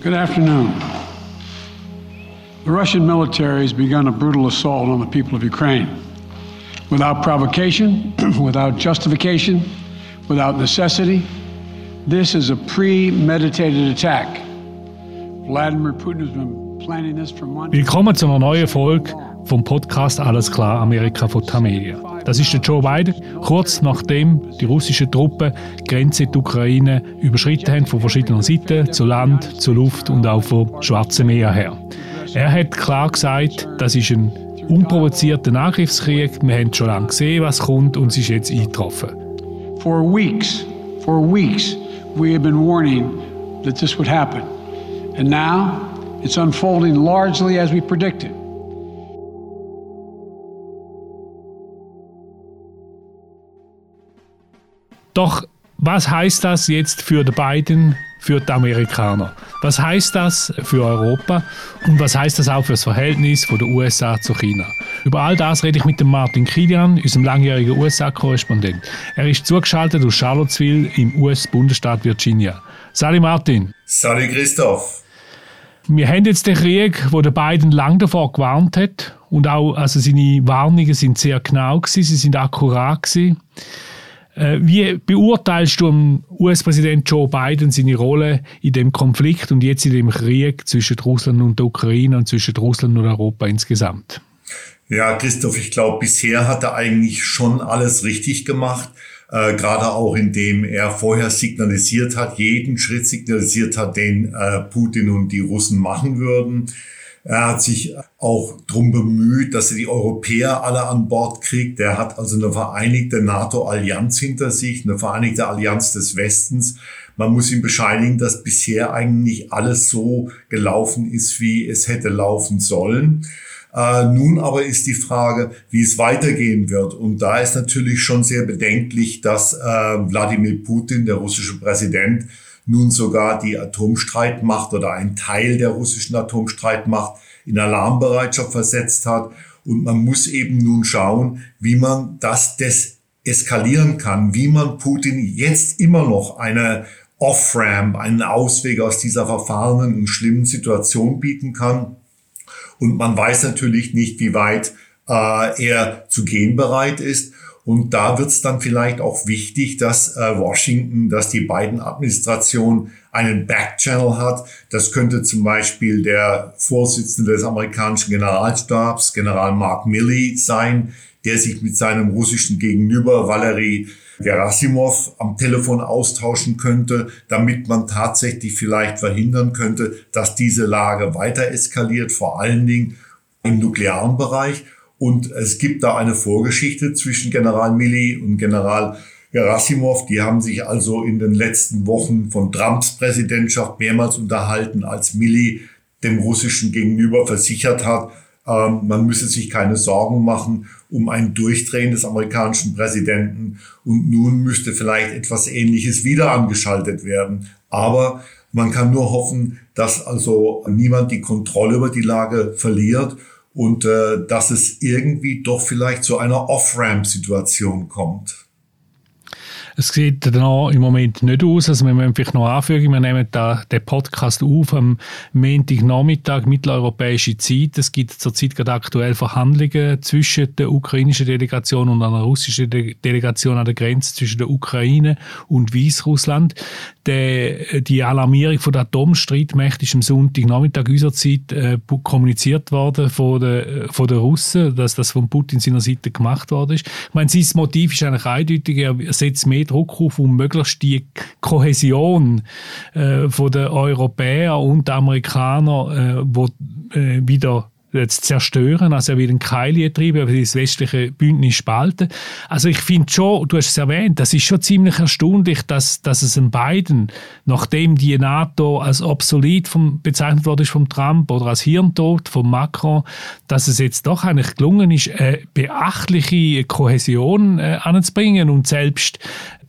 Good afternoon. The Russian military has begun a brutal assault on the people of Ukraine. Without provocation, without justification, without necessity, this is a premeditated attack. Vladimir Putin has been planning this for months. Willkommen zu einer neuen Folge vom Podcast Alles klar Amerika von Tamedia. Das ist der Joe Biden, kurz nachdem die russischen Truppen die Grenze die Ukraine überschritten haben, von verschiedenen Seiten, zu Land, zu Luft und auch vom Schwarzen Meer her. Er hat klar gesagt, das ist ein unprovozierter Angriffskrieg. Wir haben schon lange gesehen, was kommt und es ist jetzt eingetroffen. For weeks, for weeks, we have been warning that this would happen. And now it's unfolding largely as we predicted. Doch was heißt das jetzt für die beiden, für die Amerikaner? Was heißt das für Europa und was heißt das auch für das Verhältnis von der USA zu China? Über all das rede ich mit dem Martin Kilian, unserem langjährigen USA-Korrespondent. Er ist zugeschaltet aus Charlottesville im US-Bundesstaat Virginia. Sali Martin. Sali Christoph. Wir haben jetzt den Krieg, wo der Biden lang davor gewarnt hat und auch also seine Warnungen sind sehr genau gewesen, sie sind akkurat gewesen. Äh, wie beurteilst du US-Präsident Joe Biden seine Rolle in dem Konflikt und jetzt in dem Krieg zwischen Russland und der Ukraine und zwischen Russland und Europa insgesamt? Ja, Christoph, ich glaube, bisher hat er eigentlich schon alles richtig gemacht. Äh, gerade auch indem er vorher signalisiert hat, jeden Schritt signalisiert hat, den äh, Putin und die Russen machen würden. Er hat sich auch drum bemüht, dass er die Europäer alle an Bord kriegt. Er hat also eine vereinigte NATO-Allianz hinter sich, eine vereinigte Allianz des Westens. Man muss ihm bescheinigen, dass bisher eigentlich alles so gelaufen ist, wie es hätte laufen sollen. Äh, nun aber ist die Frage, wie es weitergehen wird. Und da ist natürlich schon sehr bedenklich, dass äh, Wladimir Putin, der russische Präsident, nun sogar die Atomstreitmacht oder ein Teil der russischen Atomstreitmacht in Alarmbereitschaft versetzt hat. Und man muss eben nun schauen, wie man das eskalieren kann, wie man Putin jetzt immer noch eine Off-Ramp, einen Ausweg aus dieser verfahrenen und schlimmen Situation bieten kann. Und man weiß natürlich nicht, wie weit äh, er zu gehen bereit ist. Und da wird es dann vielleicht auch wichtig, dass äh, Washington, dass die beiden Administrationen einen Backchannel hat. Das könnte zum Beispiel der Vorsitzende des amerikanischen Generalstabs, General Mark Milley, sein, der sich mit seinem russischen Gegenüber Valery Gerasimov am Telefon austauschen könnte, damit man tatsächlich vielleicht verhindern könnte, dass diese Lage weiter eskaliert, vor allen Dingen im nuklearen Bereich. Und es gibt da eine Vorgeschichte zwischen General Milley und General Gerasimov. Die haben sich also in den letzten Wochen von Trumps Präsidentschaft mehrmals unterhalten, als Milley dem Russischen gegenüber versichert hat, ähm, man müsse sich keine Sorgen machen um ein Durchdrehen des amerikanischen Präsidenten. Und nun müsste vielleicht etwas Ähnliches wieder angeschaltet werden. Aber man kann nur hoffen, dass also niemand die Kontrolle über die Lage verliert und äh, dass es irgendwie doch vielleicht zu einer Off-Ramp-Situation kommt. Es sieht noch im Moment nicht aus. Also wir müssen vielleicht noch anfügen, wir nehmen da den Podcast auf am Montagnachmittag mitteleuropäische Zeit. Es gibt zurzeit gerade aktuell Verhandlungen zwischen der ukrainischen Delegation und einer russischen De Delegation an der Grenze zwischen der Ukraine und Weißrussland. Der, die Alarmierung von der Atomstreitmächte ist am Sonntagnachmittag unserer Zeit äh, kommuniziert worden von den, von den Russen, dass das von Putin seiner Seite gemacht worden ist. Ich meine, sein Motiv ist eigentlich eindeutig, er setzt mehr Druck auf, um möglichst die Kohäsion äh, von der Europäer und Amerikaner äh, wo, äh, wieder zu zerstören. Also er will einen Keil treiben, er will das westliche Bündnis spalten. Also ich finde schon, du hast es erwähnt, das ist schon ziemlich erstaunlich, dass, dass es in beiden, nachdem die NATO als obsolet vom, bezeichnet wurde vom Trump oder als Hirntod von Macron, dass es jetzt doch eigentlich gelungen ist, eine beachtliche Kohäsion äh, anzubringen und selbst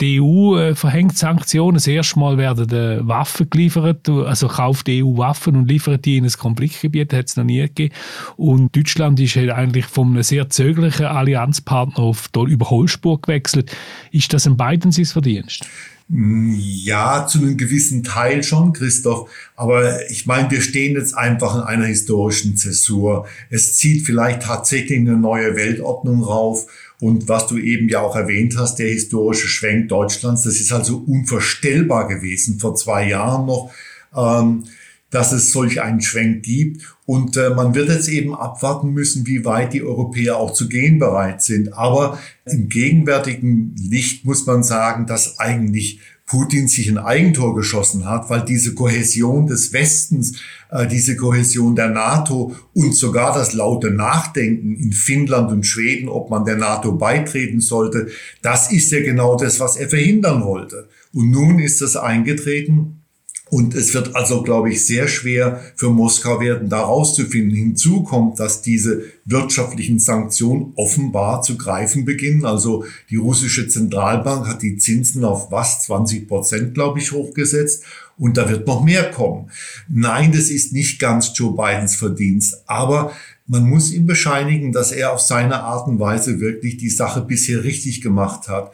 die EU äh, verhängt Sanktionen. Das erste Mal werden Waffen geliefert, also kauft die EU Waffen und liefert die in ein Konfliktgebiet, hat es noch nie gegeben. Und Deutschland ist halt eigentlich von einem sehr zögerlichen Allianzpartner auf die Überholspur gewechselt. Ist das ein beiden sein Verdienst? Ja, zu einem gewissen Teil schon, Christoph. Aber ich meine, wir stehen jetzt einfach in einer historischen Zäsur. Es zieht vielleicht tatsächlich eine neue Weltordnung rauf. Und was du eben ja auch erwähnt hast, der historische Schwenk Deutschlands, das ist also unvorstellbar gewesen vor zwei Jahren noch. Ähm, dass es solch einen Schwenk gibt. Und äh, man wird jetzt eben abwarten müssen, wie weit die Europäer auch zu gehen bereit sind. Aber im gegenwärtigen Licht muss man sagen, dass eigentlich Putin sich ein Eigentor geschossen hat, weil diese Kohäsion des Westens, äh, diese Kohäsion der NATO und sogar das laute Nachdenken in Finnland und Schweden, ob man der NATO beitreten sollte, das ist ja genau das, was er verhindern wollte. Und nun ist das eingetreten und es wird also, glaube ich, sehr schwer für Moskau werden, da rauszufinden. Hinzu kommt, dass diese wirtschaftlichen Sanktionen offenbar zu greifen beginnen. Also die russische Zentralbank hat die Zinsen auf was 20 Prozent, glaube ich, hochgesetzt. Und da wird noch mehr kommen. Nein, das ist nicht ganz Joe Bidens Verdienst. Aber man muss ihm bescheinigen, dass er auf seine Art und Weise wirklich die Sache bisher richtig gemacht hat.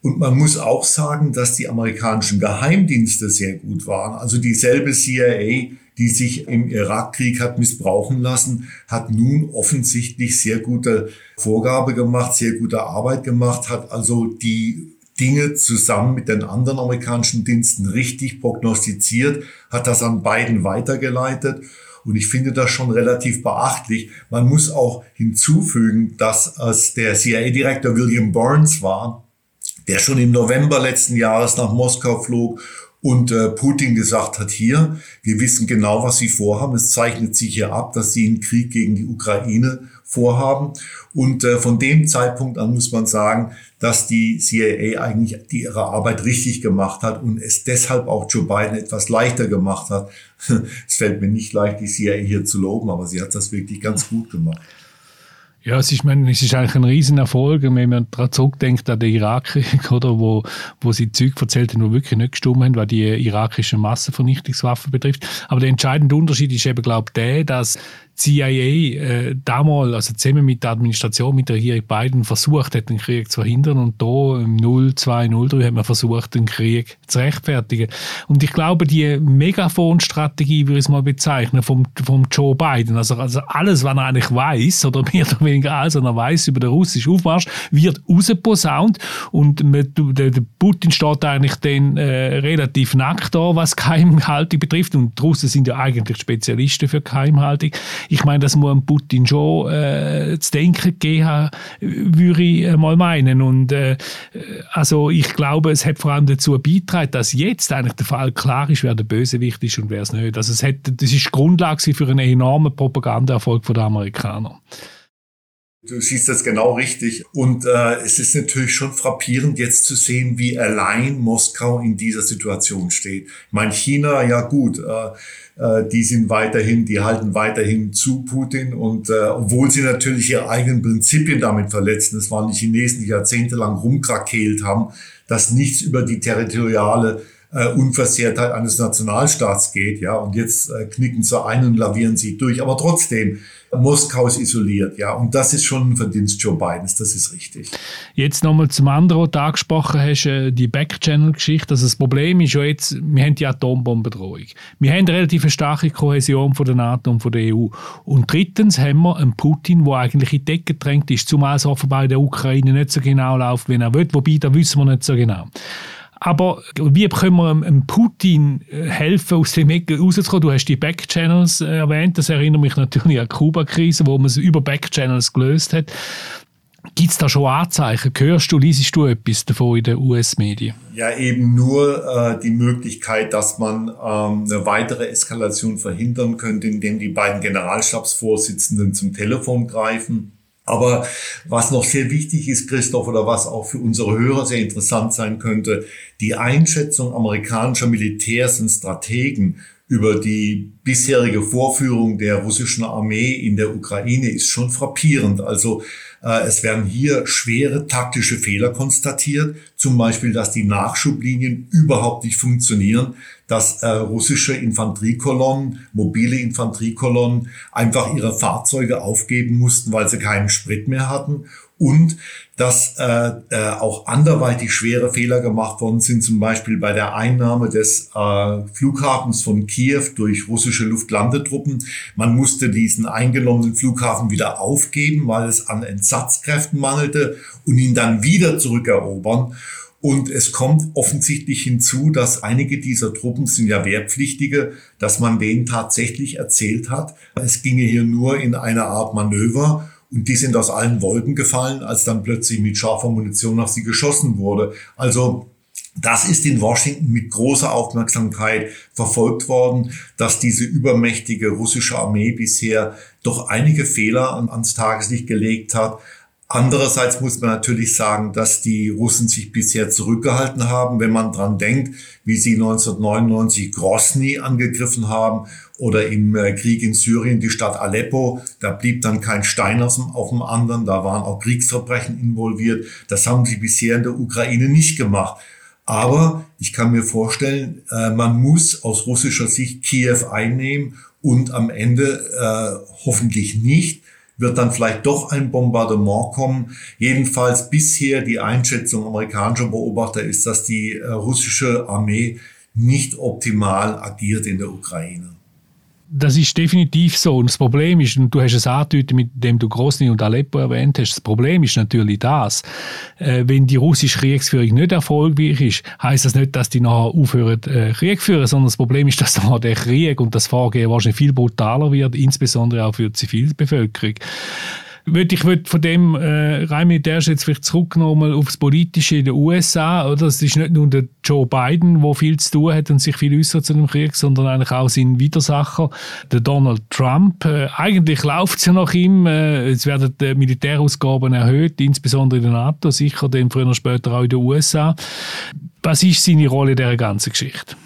Und man muss auch sagen, dass die amerikanischen Geheimdienste sehr gut waren. Also dieselbe CIA, die sich im Irakkrieg hat missbrauchen lassen, hat nun offensichtlich sehr gute Vorgabe gemacht, sehr gute Arbeit gemacht, hat also die Dinge zusammen mit den anderen amerikanischen Diensten richtig prognostiziert, hat das an beiden weitergeleitet. Und ich finde das schon relativ beachtlich. Man muss auch hinzufügen, dass es der CIA-Direktor William Burns war, der schon im November letzten Jahres nach Moskau flog und äh, Putin gesagt hat, hier, wir wissen genau, was sie vorhaben. Es zeichnet sich hier ab, dass sie einen Krieg gegen die Ukraine vorhaben. Und äh, von dem Zeitpunkt an muss man sagen, dass die CIA eigentlich die ihre Arbeit richtig gemacht hat und es deshalb auch Joe Biden etwas leichter gemacht hat. es fällt mir nicht leicht, die CIA hier zu loben, aber sie hat das wirklich ganz gut gemacht. Ja, es ist, meine, es ist eigentlich ein Riesenerfolg, wenn man daran zurückdenkt an den Irakkrieg, oder, wo, wo sie Zeug erzählt haben, die wirklich nicht gestimmt haben, was die irakischen Massenvernichtungswaffen betrifft. Aber der entscheidende Unterschied ist eben, glaube ich, der, dass CIA äh, damals, also zusammen mit der Administration, mit der Regierung Biden, versucht hat, den Krieg zu verhindern und da im 0203 hat man versucht, den Krieg zu rechtfertigen. Und ich glaube, die Megafon-Strategie, würde ich es mal bezeichnen, vom, vom Joe Biden, also, also alles, was er eigentlich weiß oder mehr oder weniger alles, was er weiß über den russischen Aufmarsch, wird rausposaunt und mit, der, der Putin steht eigentlich dann äh, relativ nackt da, was Geheimhaltung betrifft und die Russen sind ja eigentlich Spezialisten für Geheimhaltung. Ich meine, das muss Putin schon äh, zu denken geben, würde ich mal meinen. Und äh, also ich glaube, es hat vor allem dazu beigetragen, dass jetzt eigentlich der Fall klar ist, wer der Bösewicht ist und wer es nicht. Also es hat, das ist die Grundlage für einen enormen Propagandaerfolg der Amerikaner. Du siehst das genau richtig. Und äh, es ist natürlich schon frappierend, jetzt zu sehen, wie allein Moskau in dieser Situation steht. Ich meine, China, ja gut, äh, äh, die sind weiterhin, die halten weiterhin zu Putin. Und äh, obwohl sie natürlich ihre eigenen Prinzipien damit verletzen, es waren die Chinesen, die jahrzehntelang rumkrakeelt haben, dass nichts über die territoriale äh, Unversehrtheit eines Nationalstaats geht, ja, und jetzt äh, knicken sie ein und lavieren sie durch. Aber trotzdem, Moskau ist isoliert, ja, und das ist schon ein Verdienst Joe Bidens, das ist richtig. Jetzt nochmal zum anderen, was du angesprochen hast, äh, die Backchannel-Geschichte. Also das Problem ist ja jetzt, wir haben die Atombombendrohung. Wir haben relativ starke Kohäsion von der NATO und von der EU. Und drittens haben wir einen Putin, der eigentlich in die Decke gedrängt ist, zumal es offenbar in der Ukraine nicht so genau läuft, wie er will, wobei, da wissen wir nicht so genau. Aber wie können wir einem Putin äh, helfen, aus dem Ecke rauszukommen? Du hast die Backchannels äh, erwähnt. Das erinnert mich natürlich an die Kuba-Krise, wo man es über Backchannels gelöst hat. Gibt es da schon Anzeichen? Hörst du, liest du etwas davon in den US-Medien? Ja, eben nur äh, die Möglichkeit, dass man ähm, eine weitere Eskalation verhindern könnte, indem die beiden Generalstabsvorsitzenden zum Telefon greifen aber was noch sehr wichtig ist, Christoph, oder was auch für unsere Hörer sehr interessant sein könnte, die Einschätzung amerikanischer Militärs und Strategen über die bisherige Vorführung der russischen Armee in der Ukraine ist schon frappierend. Also äh, es werden hier schwere taktische Fehler konstatiert. zum Beispiel, dass die Nachschublinien überhaupt nicht funktionieren, dass äh, russische Infanteriekolonnen, mobile Infanteriekolonnen einfach ihre Fahrzeuge aufgeben mussten, weil sie keinen Sprit mehr hatten und dass äh, äh, auch anderweitig schwere Fehler gemacht worden sind, zum Beispiel bei der Einnahme des äh, Flughafens von Kiew durch russische Luftlandetruppen. Man musste diesen eingenommenen Flughafen wieder aufgeben, weil es an Entsatzkräften mangelte und ihn dann wieder zurückerobern. Und es kommt offensichtlich hinzu, dass einige dieser Truppen sind ja Wehrpflichtige, dass man denen tatsächlich erzählt hat, es ginge hier nur in eine Art Manöver und die sind aus allen Wolken gefallen, als dann plötzlich mit scharfer Munition auf sie geschossen wurde. Also das ist in Washington mit großer Aufmerksamkeit verfolgt worden, dass diese übermächtige russische Armee bisher doch einige Fehler ans Tageslicht gelegt hat. Andererseits muss man natürlich sagen, dass die Russen sich bisher zurückgehalten haben, wenn man dran denkt, wie sie 1999 Grosny angegriffen haben oder im äh, Krieg in Syrien die Stadt Aleppo. Da blieb dann kein Stein auf dem anderen, da waren auch Kriegsverbrechen involviert. Das haben sie bisher in der Ukraine nicht gemacht. Aber ich kann mir vorstellen, äh, man muss aus russischer Sicht Kiew einnehmen und am Ende äh, hoffentlich nicht wird dann vielleicht doch ein Bombardement kommen. Jedenfalls bisher die Einschätzung amerikanischer Beobachter ist, dass die äh, russische Armee nicht optimal agiert in der Ukraine das ist definitiv so. Und das Problem ist, und du hast es angedeutet, mit dem du Grosny und Aleppo erwähnt hast, das Problem ist natürlich das, äh, wenn die russische Kriegsführung nicht erfolgreich ist, heißt das nicht, dass die nachher aufhören, äh, Krieg führen, sondern das Problem ist, dass dann der Krieg und das Vorgehen wahrscheinlich viel brutaler wird, insbesondere auch für die Zivilbevölkerung ich würde von dem äh, rein militärischen jetzt vielleicht zurückgenommen aufs Politische in den USA. Oder? Es ist nicht nur der Joe Biden, der viel zu tun hat und sich viel äußert zu dem Krieg, sondern eigentlich auch sein Widersacher, der Donald Trump. Äh, eigentlich läuft es ja nach ihm. Äh, es werden die Militärausgaben erhöht, insbesondere in der NATO, sicher dann früher oder später auch in den USA. Was ist seine Rolle in dieser ganzen Geschichte?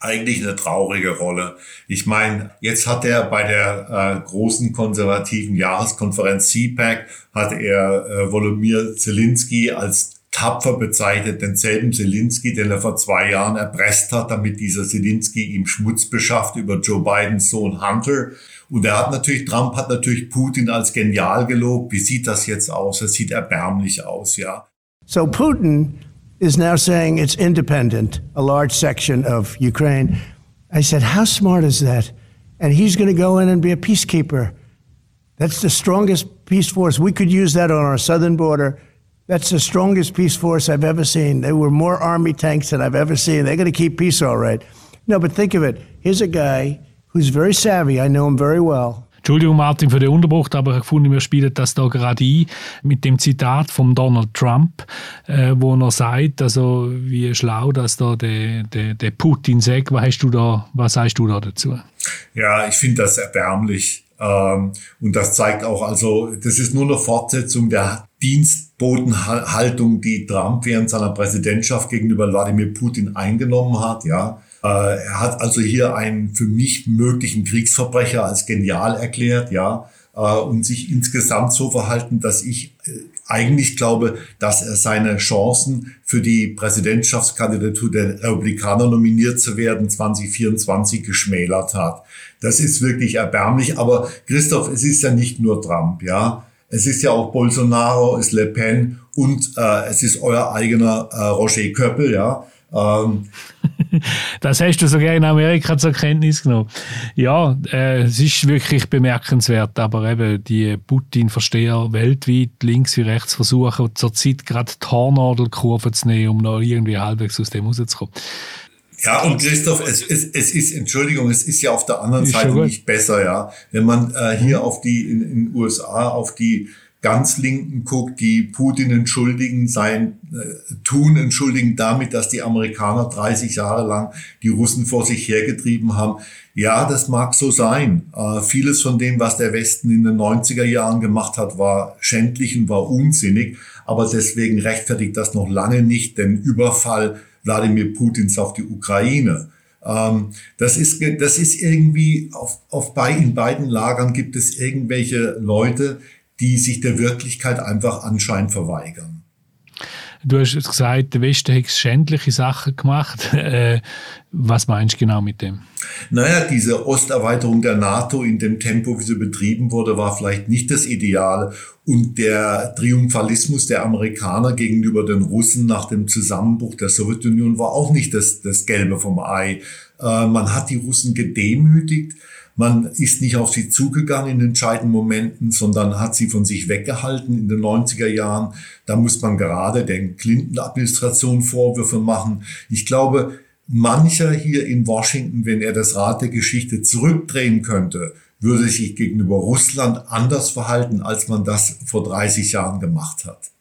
Eigentlich eine traurige Rolle. Ich meine, jetzt hat er bei der äh, großen konservativen Jahreskonferenz CPAC hat er äh, Volodymyr Zelensky als tapfer bezeichnet, denselben Zelensky, den er vor zwei Jahren erpresst hat, damit dieser Zelensky ihm Schmutz beschafft über Joe Bidens Sohn Hunter. Und er hat natürlich, Trump hat natürlich Putin als genial gelobt. Wie sieht das jetzt aus? Es sieht erbärmlich aus, ja. So Putin is now saying it's independent, a large section of Ukraine. I said, How smart is that? And he's going to go in and be a peacekeeper. That's the strongest peace force. We could use that on our southern border. That's the strongest peace force I've ever seen. There were more army tanks than I've ever seen. They're going to keep peace all right. No, but think of it. Here's a guy who's very savvy. I know him very well. Entschuldigung, Martin, für den Unterbruch, aber ich fand, wir spielen das da gerade ein mit dem Zitat von Donald Trump, äh, wo er sagt, also wie schlau dass da der, der, der Putin sagt. Was, hast du da, was sagst du da dazu? Ja, ich finde das erbärmlich. Ähm, und das zeigt auch, also das ist nur eine Fortsetzung der Dienstbotenhaltung, die Trump während seiner Präsidentschaft gegenüber Wladimir Putin eingenommen hat. Ja, er hat also hier einen für mich möglichen Kriegsverbrecher als genial erklärt, ja, äh, und sich insgesamt so verhalten, dass ich äh, eigentlich glaube, dass er seine Chancen für die Präsidentschaftskandidatur der Republikaner nominiert zu werden 2024 geschmälert hat. Das ist wirklich erbärmlich. Aber Christoph, es ist ja nicht nur Trump, ja. Es ist ja auch Bolsonaro, es ist Le Pen und äh, es ist euer eigener äh, Roger Köppel, ja. Ähm, das hast du sogar in Amerika zur Kenntnis genommen. Ja, äh, es ist wirklich bemerkenswert, aber eben die Putin-Versteher weltweit, links wie rechts, versuchen zurzeit gerade die Hornadelkurve zu nehmen, um noch irgendwie halbwegs aus dem rauszukommen. Ja, und Christoph, es, es, es ist, Entschuldigung, es ist ja auf der anderen Seite nicht besser, ja. Wenn man äh, hier auf die, in den USA, auf die ganz Linken guckt, die Putin entschuldigen, sein äh, Tun entschuldigen damit, dass die Amerikaner 30 Jahre lang die Russen vor sich hergetrieben haben. Ja, das mag so sein. Äh, vieles von dem, was der Westen in den 90er Jahren gemacht hat, war schändlich und war unsinnig. Aber deswegen rechtfertigt das noch lange nicht den Überfall Wladimir Putins auf die Ukraine. Ähm, das ist, das ist irgendwie auf, auf bei, in beiden Lagern gibt es irgendwelche Leute, die sich der Wirklichkeit einfach anscheinend verweigern. Du hast gesagt, der Westen hat schändliche Sachen gemacht. Äh, was meinst du genau mit dem? Naja, diese Osterweiterung der NATO in dem Tempo, wie sie betrieben wurde, war vielleicht nicht das Ideal. Und der Triumphalismus der Amerikaner gegenüber den Russen nach dem Zusammenbruch der Sowjetunion war auch nicht das, das Gelbe vom Ei. Äh, man hat die Russen gedemütigt. Man ist nicht auf sie zugegangen in entscheidenden Momenten, sondern hat sie von sich weggehalten in den 90er Jahren. Da muss man gerade der Clinton-Administration Vorwürfe machen. Ich glaube, mancher hier in Washington, wenn er das Rad der Geschichte zurückdrehen könnte, würde sich gegenüber Russland anders verhalten, als man das vor 30 Jahren gemacht hat.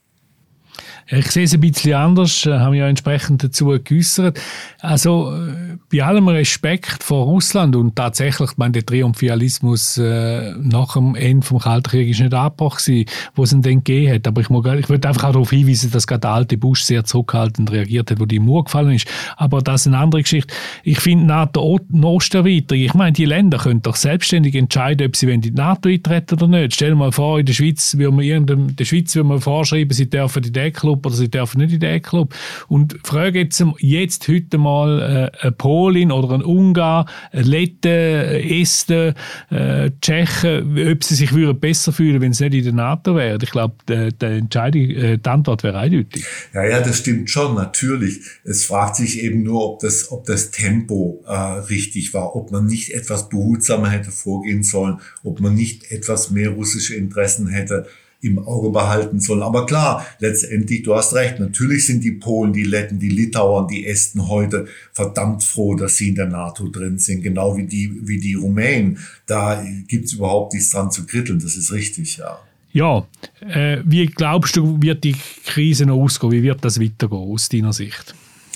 Ich sehe es ein bisschen anders, äh, haben ja entsprechend dazu geäußert. Also äh, bei allem Respekt vor Russland und tatsächlich, ich meine, der Triumphalismus äh, nach dem Ende vom Kalten Krieg ist nicht Abbruch gewesen, wo es ihn dann gegeben hat. Aber ich, mag, ich würde einfach auch darauf hinweisen, dass gerade der alte Bush sehr zurückhaltend reagiert hat, wo die Mauer gefallen ist. Aber das ist eine andere Geschichte. Ich finde NATO Osterweiterung, ich meine, die Länder können doch selbstständig entscheiden, ob sie in die NATO eintreten oder nicht. Stell dir mal vor, in der Schweiz würde man irgendeinem, der Schweiz würde man vorschreiben, sie dürfen in den oder sie dürfen nicht in den Club. Und frage jetzt, jetzt heute mal äh, eine Polin oder ein Ungar, ein Letten, Esten, äh, Tschechen, ob sie sich würden besser fühlen, wenn sie nicht in der NATO wären. Ich glaube, die, die, Entscheidung, äh, die Antwort wäre eindeutig. Ja, ja, das stimmt schon, natürlich. Es fragt sich eben nur, ob das, ob das Tempo äh, richtig war, ob man nicht etwas behutsamer hätte vorgehen sollen, ob man nicht etwas mehr russische Interessen hätte im Auge behalten sollen. Aber klar, letztendlich, du hast recht, natürlich sind die Polen, die Letten, die Litauer, die Esten heute verdammt froh, dass sie in der NATO drin sind, genau wie die, wie die Rumänen. Da gibt's überhaupt nichts dran zu kritteln, das ist richtig, ja. Ja, äh, wie glaubst du, wird die Krise noch ausgehen? Wie wird das weitergehen aus deiner Sicht?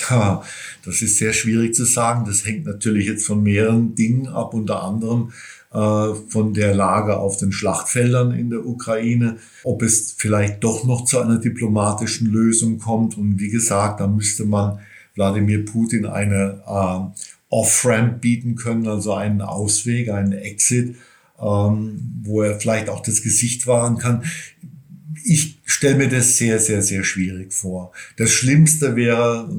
Ja, das ist sehr schwierig zu sagen. Das hängt natürlich jetzt von mehreren Dingen ab, unter anderem von der Lage auf den Schlachtfeldern in der Ukraine, ob es vielleicht doch noch zu einer diplomatischen Lösung kommt. Und wie gesagt, da müsste man Wladimir Putin eine äh, Off-Ramp bieten können, also einen Ausweg, einen Exit, ähm, wo er vielleicht auch das Gesicht wahren kann. Ich stelle mir das sehr, sehr, sehr schwierig vor. Das Schlimmste wäre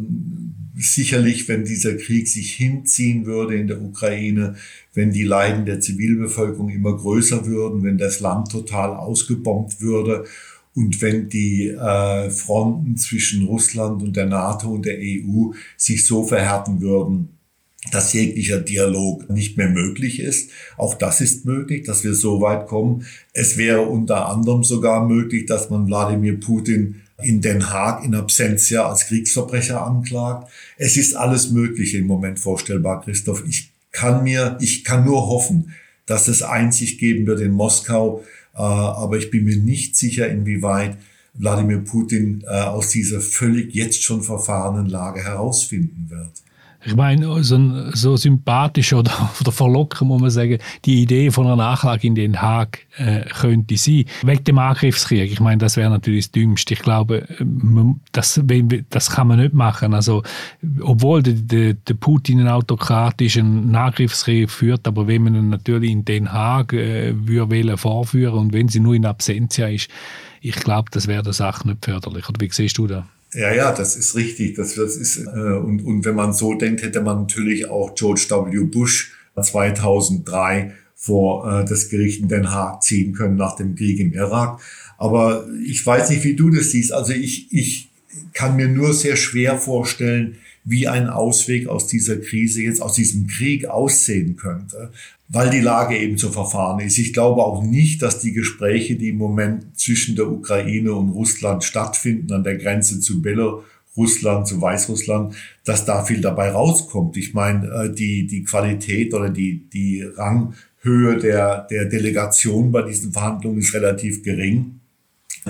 sicherlich, wenn dieser Krieg sich hinziehen würde in der Ukraine, wenn die Leiden der Zivilbevölkerung immer größer würden, wenn das Land total ausgebombt würde und wenn die äh, Fronten zwischen Russland und der NATO und der EU sich so verhärten würden, dass jeglicher Dialog nicht mehr möglich ist. Auch das ist möglich, dass wir so weit kommen. Es wäre unter anderem sogar möglich, dass man Wladimir Putin in Den Haag in Absentia als Kriegsverbrecher anklagt. Es ist alles Mögliche im Moment vorstellbar, Christoph. Ich kann mir, ich kann nur hoffen, dass es Einsicht geben wird in Moskau, äh, aber ich bin mir nicht sicher, inwieweit Wladimir Putin äh, aus dieser völlig jetzt schon verfahrenen Lage herausfinden wird ich meine, so, so sympathisch oder, oder verlockend muss man sagen, die Idee von einer Nachlage in Den Haag äh, könnte sein. Wegen dem Angriffskrieg. Ich meine, das wäre natürlich das Dümmste. Ich glaube, das, das kann man nicht machen. Also, obwohl der, der, der Putin einen autokratischen Angriffskrieg führt, aber wenn man ihn natürlich in Den Haag äh, würde vorführen und wenn sie nur in Absentia ist, ich glaube, das wäre der Sache nicht förderlich. Oder wie siehst du das? Ja, ja, das ist richtig. Das, das ist, äh, und, und wenn man so denkt, hätte man natürlich auch George W. Bush 2003 vor äh, das Gericht in Den Haag ziehen können nach dem Krieg im Irak. Aber ich weiß nicht, wie du das siehst. Also ich, ich kann mir nur sehr schwer vorstellen, wie ein Ausweg aus dieser Krise jetzt, aus diesem Krieg aussehen könnte weil die Lage eben so verfahren ist. Ich glaube auch nicht, dass die Gespräche, die im Moment zwischen der Ukraine und Russland stattfinden, an der Grenze zu Belarusland, zu Weißrussland, dass da viel dabei rauskommt. Ich meine, äh, die, die Qualität oder die, die Ranghöhe der, der Delegation bei diesen Verhandlungen ist relativ gering.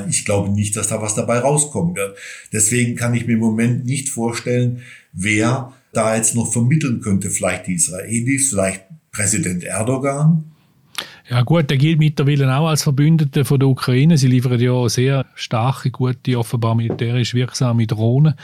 Ich glaube nicht, dass da was dabei rauskommen wird. Deswegen kann ich mir im Moment nicht vorstellen, wer da jetzt noch vermitteln könnte. Vielleicht die Israelis, vielleicht Präsident Erdogan? Ja gut, der gilt mittlerweile auch als Verbündeter von der Ukraine. Sie liefern ja sehr starke, gute, offenbar militärisch wirksame Drohnen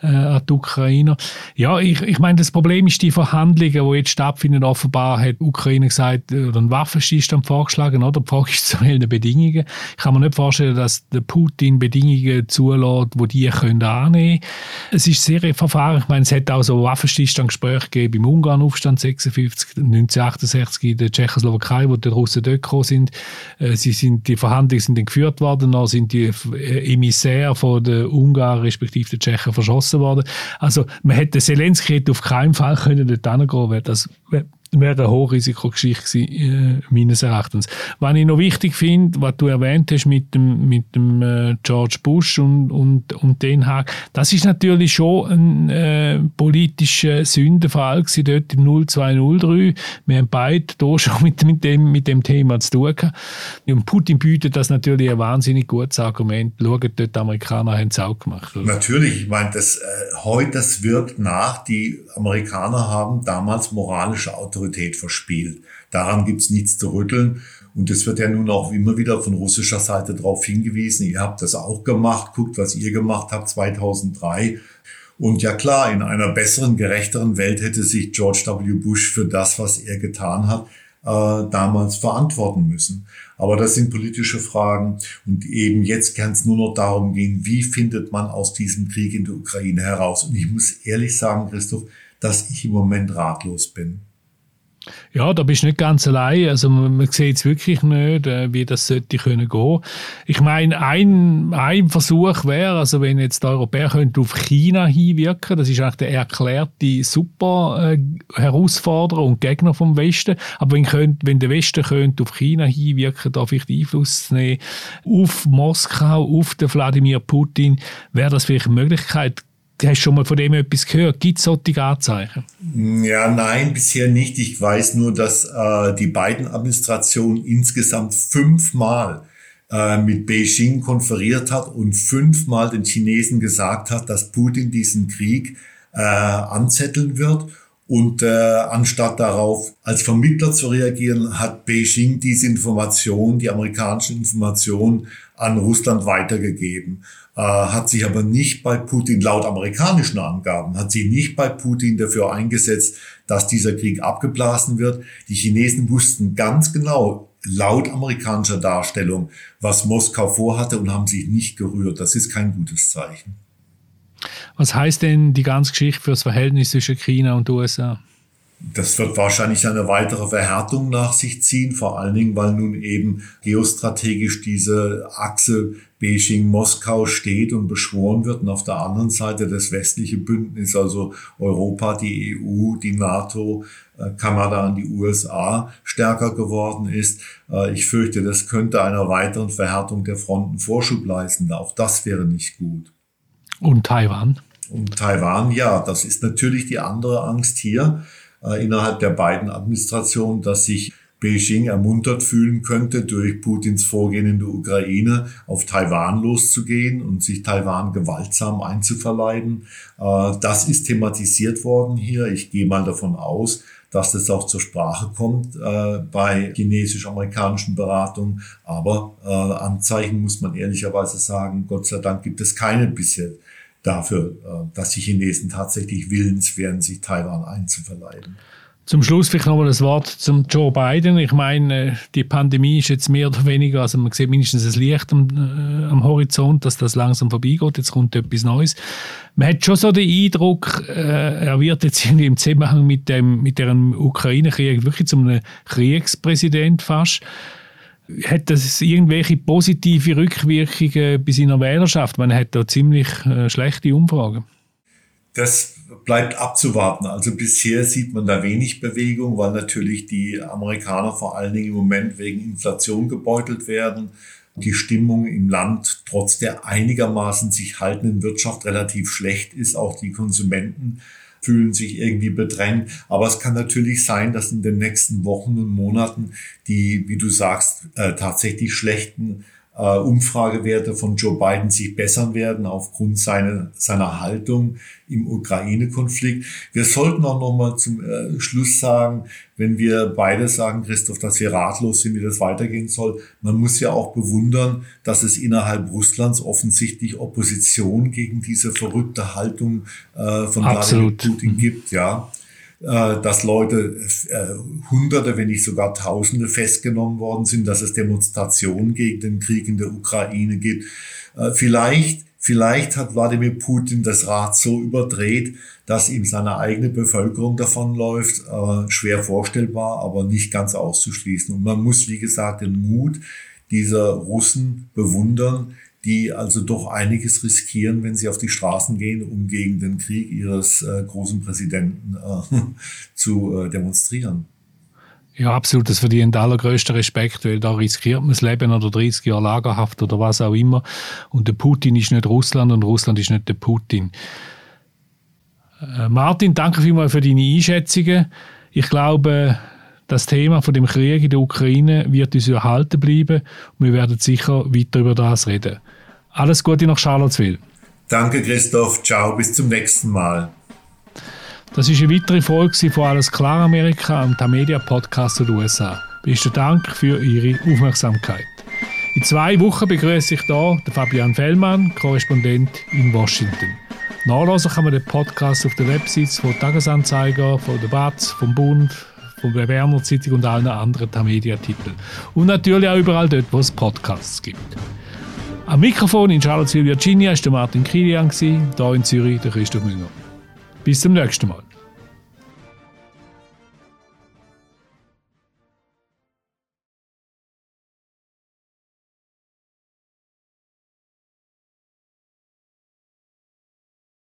äh, an die Ukrainer. Ja, ich, ich meine, das Problem ist die Verhandlungen, die jetzt stattfinden. Offenbar hat die Ukraine gesagt, äh, oder einen Waffenstillstand vorgeschlagen, oder? Die Frage ist zu welchen Bedingungen. Ich kann mir nicht vorstellen, dass der Putin Bedingungen zulässt, wo die können annehmen Es ist sehr verfahren. Ich meine, es hat auch so Waffenstillstandgespräche gegeben im Ungarn-Aufstand 56, 1968 in der Tschechoslowakei, wo der dort gekommen sind. Äh, sie sind, die Verhandlungen sind dann geführt worden, dann sind die äh, Emissäre von der Ungarn respektive der Tschechen verschossen worden. Also man hätte Zelensky auf keinen Fall können dort hingehen, weil das wäre eine Hochrisikogeschichte äh, meines Erachtens. Was ich noch wichtig finde, was du erwähnt hast mit dem, mit dem äh, George Bush und, und, und Den Haag, das ist natürlich schon ein äh, politischer Sündenfall gewesen, dort im 0203. Wir haben beide hier schon mit, mit, dem, mit dem Thema zu tun gehabt. Und Putin bietet das natürlich ein wahnsinnig gutes Argument. Schauen, dort die Amerikaner haben es auch gemacht. Oder? Natürlich, ich meine, das, äh, heute, das wirkt nach, die Amerikaner haben damals moralische Autorität Autorität verspielt. Daran gibt's nichts zu rütteln. Und es wird ja nun auch immer wieder von russischer Seite darauf hingewiesen, ihr habt das auch gemacht, guckt, was ihr gemacht habt 2003. Und ja klar, in einer besseren, gerechteren Welt hätte sich George W. Bush für das, was er getan hat, äh, damals verantworten müssen. Aber das sind politische Fragen und eben jetzt kann es nur noch darum gehen, wie findet man aus diesem Krieg in der Ukraine heraus. Und ich muss ehrlich sagen, Christoph, dass ich im Moment ratlos bin. Ja, da bist du nicht ganz allein. Also man, man sieht es wirklich nicht, äh, wie das sollte können gehen. Ich meine, ein, ein Versuch wäre, also wenn jetzt die Europäer auf China hinwirken, das ist eigentlich der erklärte super äh, Herausforderer und Gegner vom Westen. Aber wenn, könnt, wenn der Westen könnte auf China hinwirken, da vielleicht Einfluss nehmen auf Moskau, auf den Wladimir Putin, wäre das vielleicht eine Möglichkeit Hast du schon mal von dem etwas gehört? Gibt es solche Anzeichen? Ja, nein, bisher nicht. Ich weiß nur, dass äh, die beiden Administrationen insgesamt fünfmal äh, mit Beijing konferiert hat und fünfmal den Chinesen gesagt hat, dass Putin diesen Krieg äh, anzetteln wird. Und äh, anstatt darauf als Vermittler zu reagieren, hat Beijing diese Information, die amerikanischen Informationen an Russland weitergegeben. Äh, hat sich aber nicht bei Putin, laut amerikanischen Angaben, hat sich nicht bei Putin dafür eingesetzt, dass dieser Krieg abgeblasen wird. Die Chinesen wussten ganz genau, laut amerikanischer Darstellung, was Moskau vorhatte und haben sich nicht gerührt. Das ist kein gutes Zeichen. Was heißt denn die ganze Geschichte für das Verhältnis zwischen China und USA? Das wird wahrscheinlich eine weitere Verhärtung nach sich ziehen, vor allen Dingen, weil nun eben geostrategisch diese Achse Beijing-Moskau steht und beschworen wird und auf der anderen Seite das westliche Bündnis, also Europa, die EU, die NATO, äh, Kanada und die USA stärker geworden ist. Äh, ich fürchte, das könnte einer weiteren Verhärtung der Fronten Vorschub leisten. Auch das wäre nicht gut. Und Taiwan? Und Taiwan, ja, das ist natürlich die andere Angst hier äh, innerhalb der beiden Administrationen, dass sich Beijing ermuntert fühlen könnte, durch Putins Vorgehen in der Ukraine auf Taiwan loszugehen und sich Taiwan gewaltsam einzuverleiben. Äh, das ist thematisiert worden hier. Ich gehe mal davon aus, dass das auch zur Sprache kommt äh, bei chinesisch-amerikanischen Beratungen. Aber äh, Anzeichen muss man ehrlicherweise sagen, Gott sei Dank gibt es keine bisher dafür, äh, dass die Chinesen tatsächlich willens wären, sich Taiwan einzuverleiben. Zum Schluss vielleicht nochmal das Wort zum Joe Biden. Ich meine, die Pandemie ist jetzt mehr oder weniger, also man sieht mindestens das Licht am, äh, am Horizont, dass das langsam vorbeigeht. Jetzt kommt etwas Neues. Man hat schon so den Eindruck, äh, er wird jetzt irgendwie im Zusammenhang mit dem, mit dem Ukraine-Krieg wirklich zum Kriegspräsident fast. Hat das irgendwelche positive Rückwirkungen bei seiner Wählerschaft? Man hat da ziemlich äh, schlechte Umfragen. Das bleibt abzuwarten. Also bisher sieht man da wenig Bewegung, weil natürlich die Amerikaner vor allen Dingen im Moment wegen Inflation gebeutelt werden. Die Stimmung im Land trotz der einigermaßen sich haltenden Wirtschaft relativ schlecht ist. Auch die Konsumenten fühlen sich irgendwie bedrängt. Aber es kann natürlich sein, dass in den nächsten Wochen und Monaten die, wie du sagst, äh, tatsächlich schlechten äh, Umfragewerte von Joe Biden sich bessern werden aufgrund seiner, seiner Haltung im Ukraine-Konflikt. Wir sollten auch noch mal zum äh, Schluss sagen, wenn wir beide sagen, Christoph, dass wir ratlos sind, wie das weitergehen soll, man muss ja auch bewundern, dass es innerhalb Russlands offensichtlich Opposition gegen diese verrückte Haltung äh, von Wladimir Putin gibt, ja. Äh, dass Leute, äh, Hunderte, wenn nicht sogar Tausende festgenommen worden sind, dass es Demonstrationen gegen den Krieg in der Ukraine gibt. Äh, vielleicht, vielleicht hat Wladimir Putin das Rad so überdreht, dass ihm seine eigene Bevölkerung davonläuft. Schwer vorstellbar, aber nicht ganz auszuschließen. Und man muss, wie gesagt, den Mut dieser Russen bewundern, die also doch einiges riskieren, wenn sie auf die Straßen gehen, um gegen den Krieg ihres äh, großen Präsidenten äh, zu äh, demonstrieren. Ja, absolut. Das verdient allergrößten Respekt, weil da riskiert man das Leben oder 30 Jahre Lagerhaft oder was auch immer. Und der Putin ist nicht Russland und Russland ist nicht der Putin. Äh, Martin, danke vielmals für deine Einschätzungen. Ich glaube, das Thema von dem Krieg in der Ukraine wird uns erhalten bleiben und wir werden sicher weiter über das reden. Alles Gute nach Charlottesville. Danke, Christoph. Ciao, bis zum nächsten Mal. Das ist eine weitere Folge von Alles klar Amerika am Tamedia Podcast der USA. Besten Dank für Ihre Aufmerksamkeit. In zwei Wochen begrüße ich hier den Fabian Fellmann, Korrespondent in Washington. Nachlesen kann man den Podcast auf der Website von Tagesanzeiger, von der BATS, vom Bund, von der Werner Zeitung und allen anderen Tamedia-Titeln. Und natürlich auch überall dort, wo es Podcasts gibt. Am Mikrofon in Charlottesville, Virginia, war der Martin Kilian, hier in Zürich der Christoph Münger. Bis zum nächsten Mal.